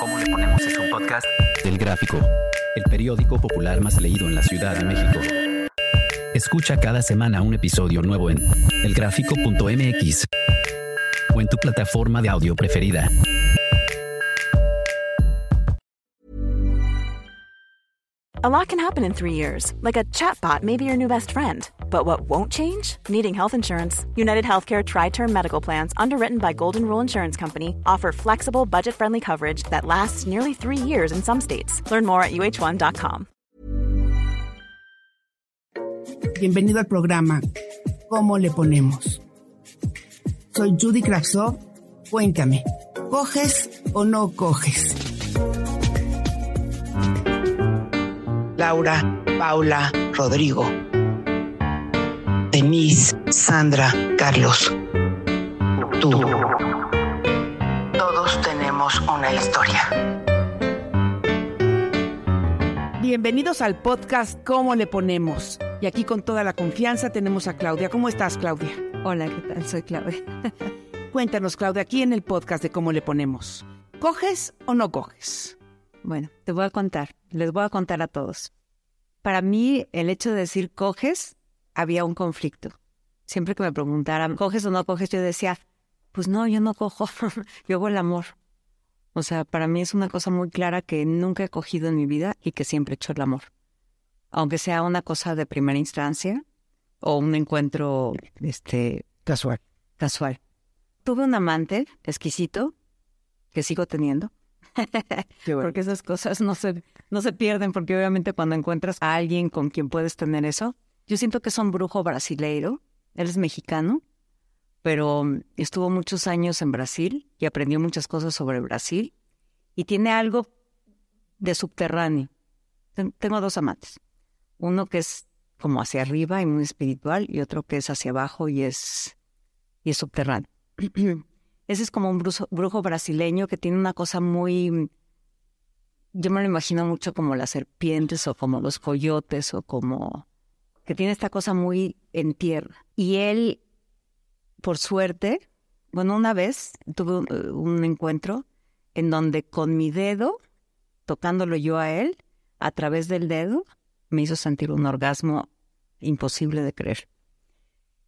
¿Cómo le ponemos es un podcast? Del Gráfico, el periódico popular más leído en la Ciudad de México. Escucha cada semana un episodio nuevo en elgráfico.mx o en tu plataforma de audio preferida. A lot can happen in three years, like a chatbot may be your new best friend. But what won't change? Needing health insurance. United Healthcare Tri Term Medical Plans, underwritten by Golden Rule Insurance Company, offer flexible, budget friendly coverage that lasts nearly three years in some states. Learn more at uh1.com. Bienvenido al programa ¿Cómo le ponemos? Soy Judy Kravsov. Cuéntame, ¿coges o no coges? Laura, Paula, Rodrigo, Denise, Sandra, Carlos, tú. Todos tenemos una historia. Bienvenidos al podcast ¿Cómo le ponemos? Y aquí con toda la confianza tenemos a Claudia. ¿Cómo estás, Claudia? Hola, ¿qué tal? Soy Claudia. Cuéntanos, Claudia, aquí en el podcast de ¿Cómo le ponemos? ¿Coges o no coges? Bueno, te voy a contar, les voy a contar a todos. Para mí, el hecho de decir coges, había un conflicto. Siempre que me preguntaran, ¿coges o no coges? Yo decía, pues no, yo no cojo, yo hago el amor. O sea, para mí es una cosa muy clara que nunca he cogido en mi vida y que siempre he hecho el amor. Aunque sea una cosa de primera instancia o un encuentro este, Casual. casual. Tuve un amante exquisito que sigo teniendo. Bueno. Porque esas cosas no se, no se pierden, porque obviamente cuando encuentras a alguien con quien puedes tener eso, yo siento que es un brujo brasileiro, él es mexicano, pero mm, estuvo muchos años en Brasil y aprendió muchas cosas sobre Brasil y tiene algo de subterráneo. Ten- Tengo dos amantes, uno que es como hacia arriba y muy espiritual y otro que es hacia abajo y es, y es subterráneo. Ese es como un brujo, brujo brasileño que tiene una cosa muy... Yo me lo imagino mucho como las serpientes o como los coyotes o como... que tiene esta cosa muy en tierra. Y él, por suerte, bueno, una vez tuve un, eh, un encuentro en donde con mi dedo, tocándolo yo a él, a través del dedo, me hizo sentir un orgasmo imposible de creer.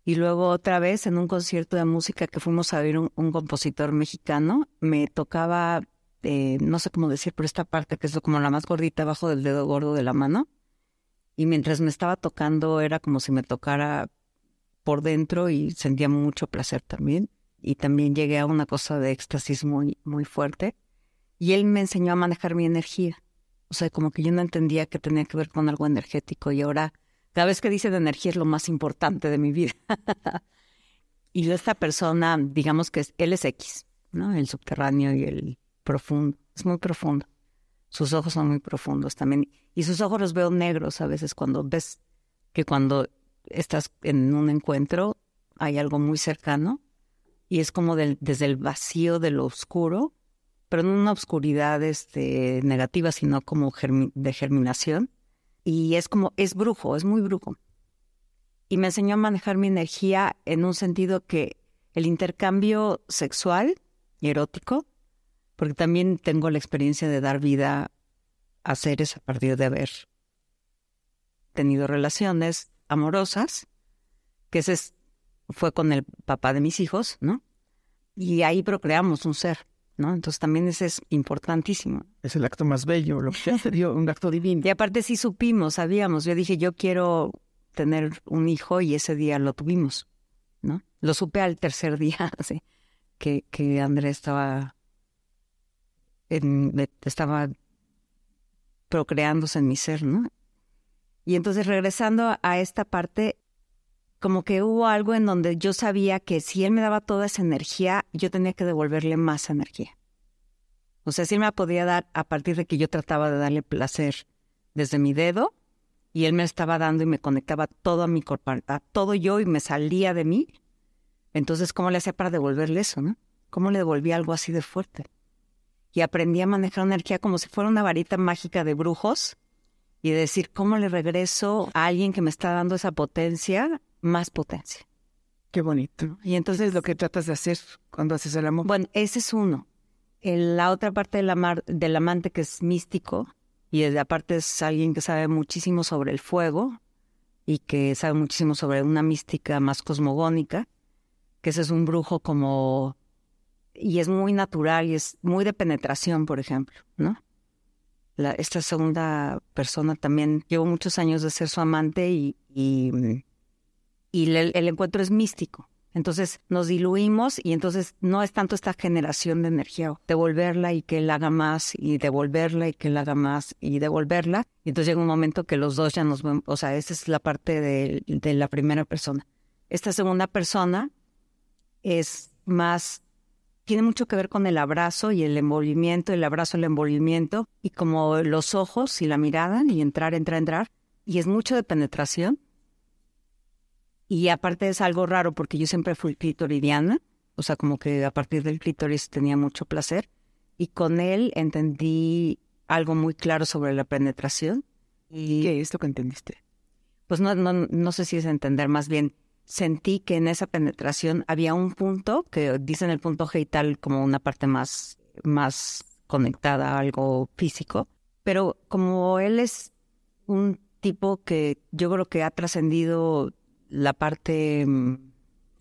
Y luego otra vez en un concierto de música que fuimos a ver un, un compositor mexicano, me tocaba, eh, no sé cómo decir, pero esta parte que es como la más gordita abajo del dedo gordo de la mano. Y mientras me estaba tocando era como si me tocara por dentro y sentía mucho placer también. Y también llegué a una cosa de éxtasis muy, muy fuerte. Y él me enseñó a manejar mi energía. O sea, como que yo no entendía que tenía que ver con algo energético y ahora cada vez que dice de energía es lo más importante de mi vida. y esta persona, digamos que es, él es X, ¿no? El subterráneo y el profundo. Es muy profundo. Sus ojos son muy profundos también. Y sus ojos los veo negros a veces cuando ves que cuando estás en un encuentro hay algo muy cercano y es como desde el vacío de lo oscuro, pero no una oscuridad este, negativa, sino como germi- de germinación y es como, es brujo, es muy brujo. Y me enseñó a manejar mi energía en un sentido que el intercambio sexual y erótico, porque también tengo la experiencia de dar vida a seres a partir de haber tenido relaciones amorosas, que ese es- fue con el papá de mis hijos, ¿no? Y ahí procreamos un ser, ¿no? Entonces también ese es importantísimo. Es el acto más bello, lo que se dio, un acto divino. Y aparte sí supimos, sabíamos. Yo dije, yo quiero tener un hijo y ese día lo tuvimos, ¿no? Lo supe al tercer día, que, que Andrés estaba, en- estaba procreándose en mi ser, ¿no? Y entonces regresando a esta parte, como que hubo algo en donde yo sabía que si él me daba toda esa energía, yo tenía que devolverle más energía. O sea, si él me la podía dar a partir de que yo trataba de darle placer desde mi dedo y él me estaba dando y me conectaba todo a mi cuerpo, a todo yo y me salía de mí. Entonces, ¿cómo le hacía para devolverle eso, no? ¿Cómo le devolvía algo así de fuerte? Y aprendí a manejar energía como si fuera una varita mágica de brujos y decir, ¿cómo le regreso a alguien que me está dando esa potencia, más potencia? Qué bonito. Y entonces lo que tratas de hacer cuando haces el amor. Bueno, ese es uno. En la otra parte del, amar, del amante que es místico, y aparte es alguien que sabe muchísimo sobre el fuego y que sabe muchísimo sobre una mística más cosmogónica, que ese es un brujo como... y es muy natural y es muy de penetración, por ejemplo, ¿no? Esta segunda persona también llevo muchos años de ser su amante y, y, y el encuentro es místico. Entonces nos diluimos y entonces no es tanto esta generación de energía, devolverla y que él haga más y devolverla y que él haga más y devolverla. Y entonces llega un momento que los dos ya nos vemos, o sea, esa es la parte de, de la primera persona. Esta segunda persona es más, tiene mucho que ver con el abrazo y el envolvimiento, el abrazo, el envolvimiento y como los ojos y la mirada y entrar, entrar, entrar. Y es mucho de penetración y aparte es algo raro porque yo siempre fui clitoridiana, o sea, como que a partir del clítoris tenía mucho placer. Y con él entendí algo muy claro sobre la penetración. Y ¿Qué es lo que entendiste? Pues no, no, no sé si es entender, más bien sentí que en esa penetración había un punto, que dicen el punto genital como una parte más, más conectada a algo físico, pero como él es un tipo que yo creo que ha trascendido la parte, mm,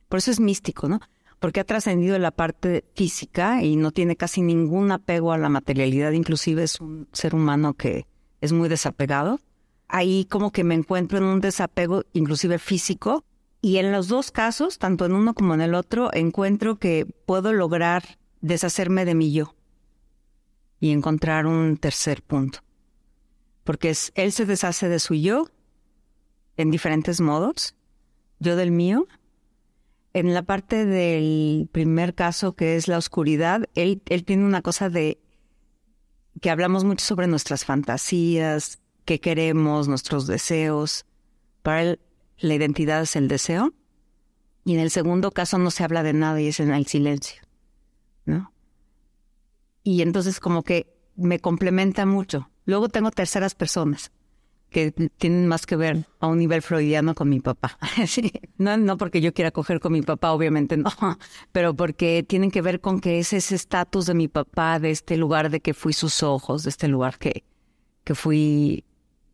por eso es místico, ¿no? Porque ha trascendido la parte física y no tiene casi ningún apego a la materialidad, inclusive es un ser humano que es muy desapegado. Ahí como que me encuentro en un desapego inclusive físico y en los dos casos, tanto en uno como en el otro, encuentro que puedo lograr deshacerme de mi yo y encontrar un tercer punto. Porque es, él se deshace de su yo en diferentes modos yo del mío. En la parte del primer caso, que es la oscuridad, él, él tiene una cosa de que hablamos mucho sobre nuestras fantasías, qué queremos, nuestros deseos. Para él, la identidad es el deseo. Y en el segundo caso no se habla de nada y es en el silencio. ¿No? Y entonces como que me complementa mucho. Luego tengo terceras personas que tienen más que ver a un nivel freudiano con mi papá. No, no porque yo quiera coger con mi papá, obviamente no, pero porque tienen que ver con que es ese estatus de mi papá, de este lugar de que fui sus ojos, de este lugar que, que fui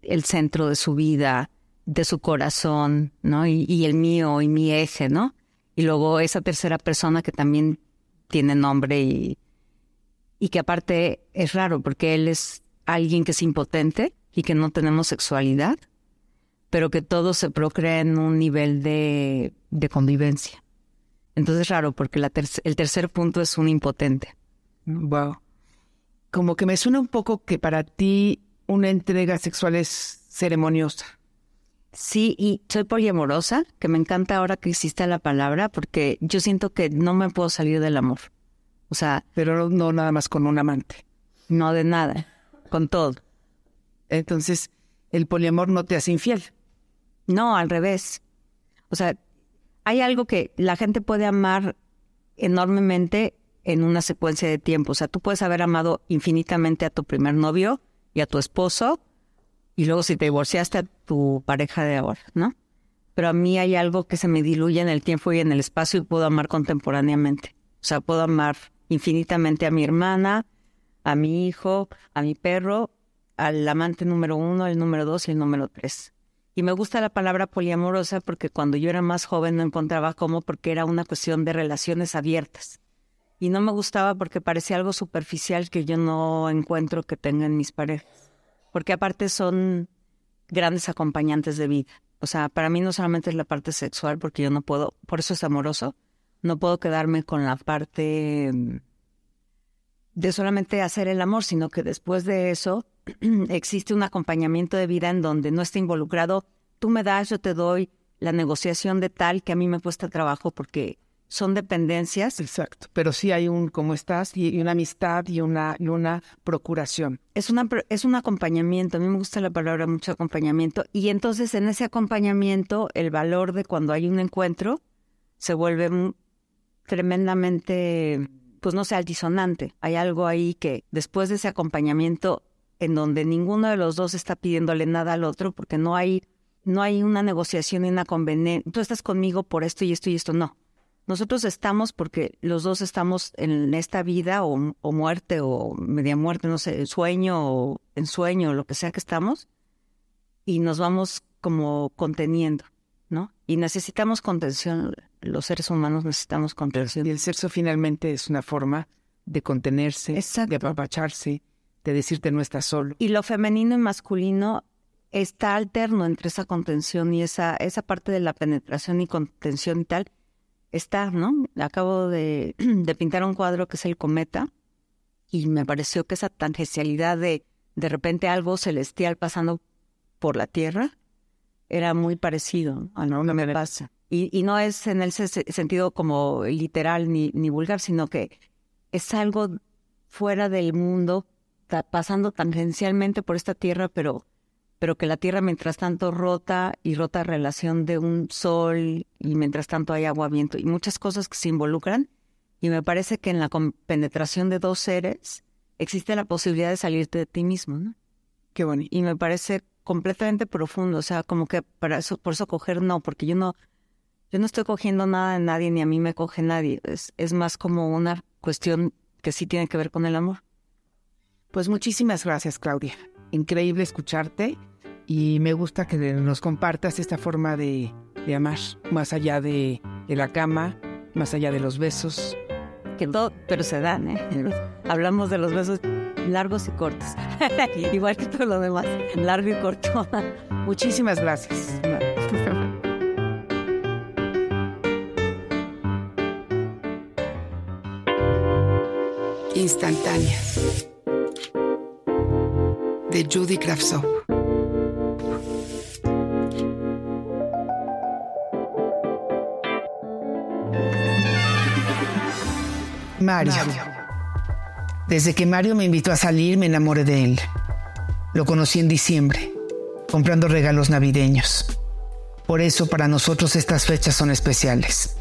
el centro de su vida, de su corazón, ¿no? Y, y el mío y mi eje, ¿no? Y luego esa tercera persona que también tiene nombre y, y que aparte es raro porque él es alguien que es impotente y que no tenemos sexualidad, pero que todo se procrea en un nivel de, de convivencia. Entonces es raro porque el tercer punto es un impotente. Wow. Como que me suena un poco que para ti una entrega sexual es ceremoniosa. Sí, y soy poliamorosa, que me encanta ahora que existe la palabra, porque yo siento que no me puedo salir del amor. O sea. Pero no nada más con un amante. No de nada, con todo. Entonces, el poliamor no te hace infiel. No, al revés. O sea, hay algo que la gente puede amar enormemente en una secuencia de tiempo. O sea, tú puedes haber amado infinitamente a tu primer novio y a tu esposo, y luego si te divorciaste a tu pareja de ahora, ¿no? Pero a mí hay algo que se me diluye en el tiempo y en el espacio y puedo amar contemporáneamente. O sea, puedo amar infinitamente a mi hermana, a mi hijo, a mi perro al amante número uno, el número dos y el número tres. Y me gusta la palabra poliamorosa porque cuando yo era más joven no encontraba cómo porque era una cuestión de relaciones abiertas. Y no me gustaba porque parecía algo superficial que yo no encuentro que tengan mis parejas. Porque aparte son grandes acompañantes de vida. O sea, para mí no solamente es la parte sexual porque yo no puedo, por eso es amoroso, no puedo quedarme con la parte mm, de solamente hacer el amor, sino que después de eso existe un acompañamiento de vida en donde no está involucrado, tú me das, yo te doy la negociación de tal que a mí me cuesta trabajo porque son dependencias. Exacto, pero sí hay un cómo estás y, una amistad y una, y una procuración. Es, una, es un acompañamiento, a mí me gusta la palabra mucho acompañamiento y entonces en ese acompañamiento el valor de cuando hay un encuentro se vuelve tremendamente, pues no sé, altisonante. Hay algo ahí que después de ese acompañamiento en donde ninguno de los dos está pidiéndole nada al otro porque no hay, no hay una negociación y una conveniencia. Tú estás conmigo por esto y esto y esto, no. Nosotros estamos porque los dos estamos en esta vida o, o muerte o media muerte, no sé, sueño o en sueño, lo que sea que estamos, y nos vamos como conteniendo, ¿no? Y necesitamos contención, los seres humanos necesitamos contención. Y el sexo finalmente es una forma de contenerse, Exacto. de apapacharse, de decirte no estás solo. Y lo femenino y masculino está alterno entre esa contención y esa, esa parte de la penetración y contención y tal. Está, ¿no? Acabo de, de pintar un cuadro que es el cometa y me pareció que esa tangencialidad de de repente algo celestial pasando por la Tierra era muy parecido a lo que me pasa. Y, y no es en el se- sentido como literal ni, ni vulgar, sino que es algo fuera del mundo, ta- pasando tangencialmente por esta Tierra, pero, pero que la Tierra mientras tanto rota y rota relación de un sol y mientras tanto hay agua, viento y muchas cosas que se involucran. Y me parece que en la penetración de dos seres existe la posibilidad de salirte de ti mismo, ¿no? Qué bonito. y me parece completamente profundo, o sea, como que para eso, por eso coger no, porque yo no, yo no estoy cogiendo nada de nadie, ni a mí me coge nadie, es, es más como una cuestión que sí tiene que ver con el amor. Pues muchísimas gracias, Claudia. Increíble escucharte y me gusta que nos compartas esta forma de, de amar, más allá de, de la cama, más allá de los besos. Que todo, pero se dan, ¿eh? Hablamos de los besos largos y cortos, igual que todo lo demás, largo y corto. Muchísimas gracias. Instantáneas de Judy Kravtsov. Mario. Desde que Mario me invitó a salir me enamoré de él. Lo conocí en diciembre, comprando regalos navideños. Por eso para nosotros estas fechas son especiales.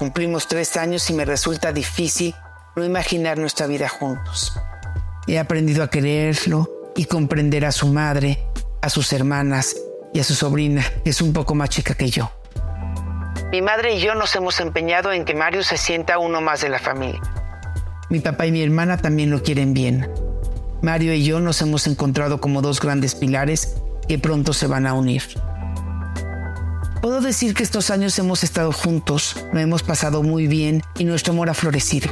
Cumplimos tres años y me resulta difícil no imaginar nuestra vida juntos. He aprendido a quererlo y comprender a su madre, a sus hermanas y a su sobrina, que es un poco más chica que yo. Mi madre y yo nos hemos empeñado en que Mario se sienta uno más de la familia. Mi papá y mi hermana también lo quieren bien. Mario y yo nos hemos encontrado como dos grandes pilares que pronto se van a unir. Puedo decir que estos años hemos estado juntos, lo hemos pasado muy bien y nuestro amor ha florecido.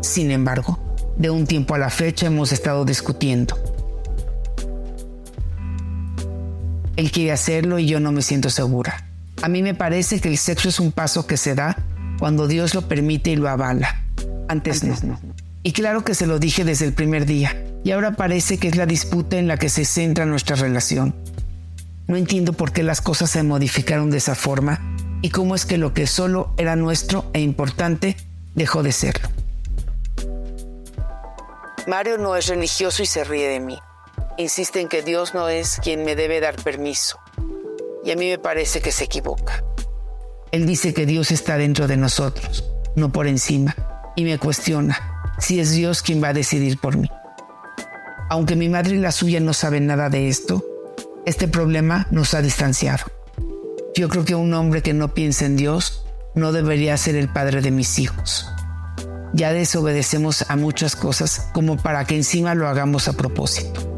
Sin embargo, de un tiempo a la fecha hemos estado discutiendo. Él quiere hacerlo y yo no me siento segura. A mí me parece que el sexo es un paso que se da cuando Dios lo permite y lo avala. Antes, no. Y claro que se lo dije desde el primer día. Y ahora parece que es la disputa en la que se centra nuestra relación. No entiendo por qué las cosas se modificaron de esa forma y cómo es que lo que solo era nuestro e importante dejó de serlo. Mario no es religioso y se ríe de mí. Insiste en que Dios no es quien me debe dar permiso. Y a mí me parece que se equivoca. Él dice que Dios está dentro de nosotros, no por encima, y me cuestiona si es Dios quien va a decidir por mí. Aunque mi madre y la suya no saben nada de esto, este problema nos ha distanciado. Yo creo que un hombre que no piensa en Dios no debería ser el padre de mis hijos. Ya desobedecemos a muchas cosas como para que encima lo hagamos a propósito.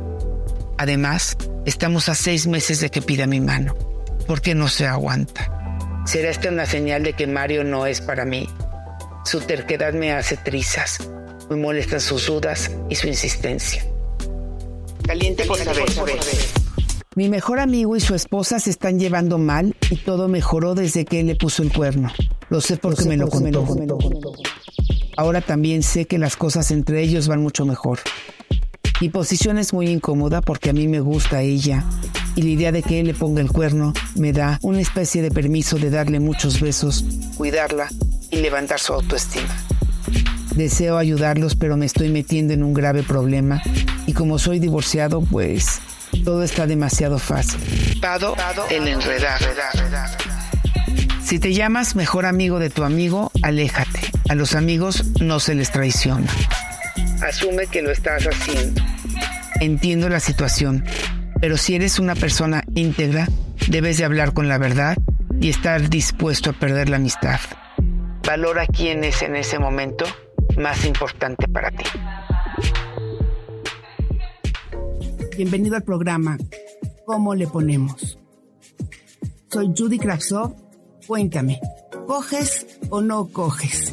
Además, estamos a seis meses de que pida mi mano. ¿Por qué no se aguanta? ¿Será esta una señal de que Mario no es para mí? Su terquedad me hace trizas. Me molestan sus dudas y su insistencia. Caliente por saber. Mi mejor amigo y su esposa se están llevando mal y todo mejoró desde que él le puso el cuerno. Lo sé porque me lo contó. Ahora también sé que las cosas entre ellos van mucho mejor. Mi posición es muy incómoda porque a mí me gusta ella y la idea de que él le ponga el cuerno me da una especie de permiso de darle muchos besos, cuidarla y levantar su autoestima. Deseo ayudarlos pero me estoy metiendo en un grave problema y como soy divorciado pues todo está demasiado fácil. Pado el enredar. Si te llamas mejor amigo de tu amigo, aléjate. A los amigos no se les traiciona. Asume que lo estás haciendo. Entiendo la situación, pero si eres una persona íntegra, debes de hablar con la verdad y estar dispuesto a perder la amistad. Valora quién es en ese momento más importante para ti. Bienvenido al programa ¿Cómo le ponemos? Soy Judy Kravsov. Cuéntame, ¿coges o no coges?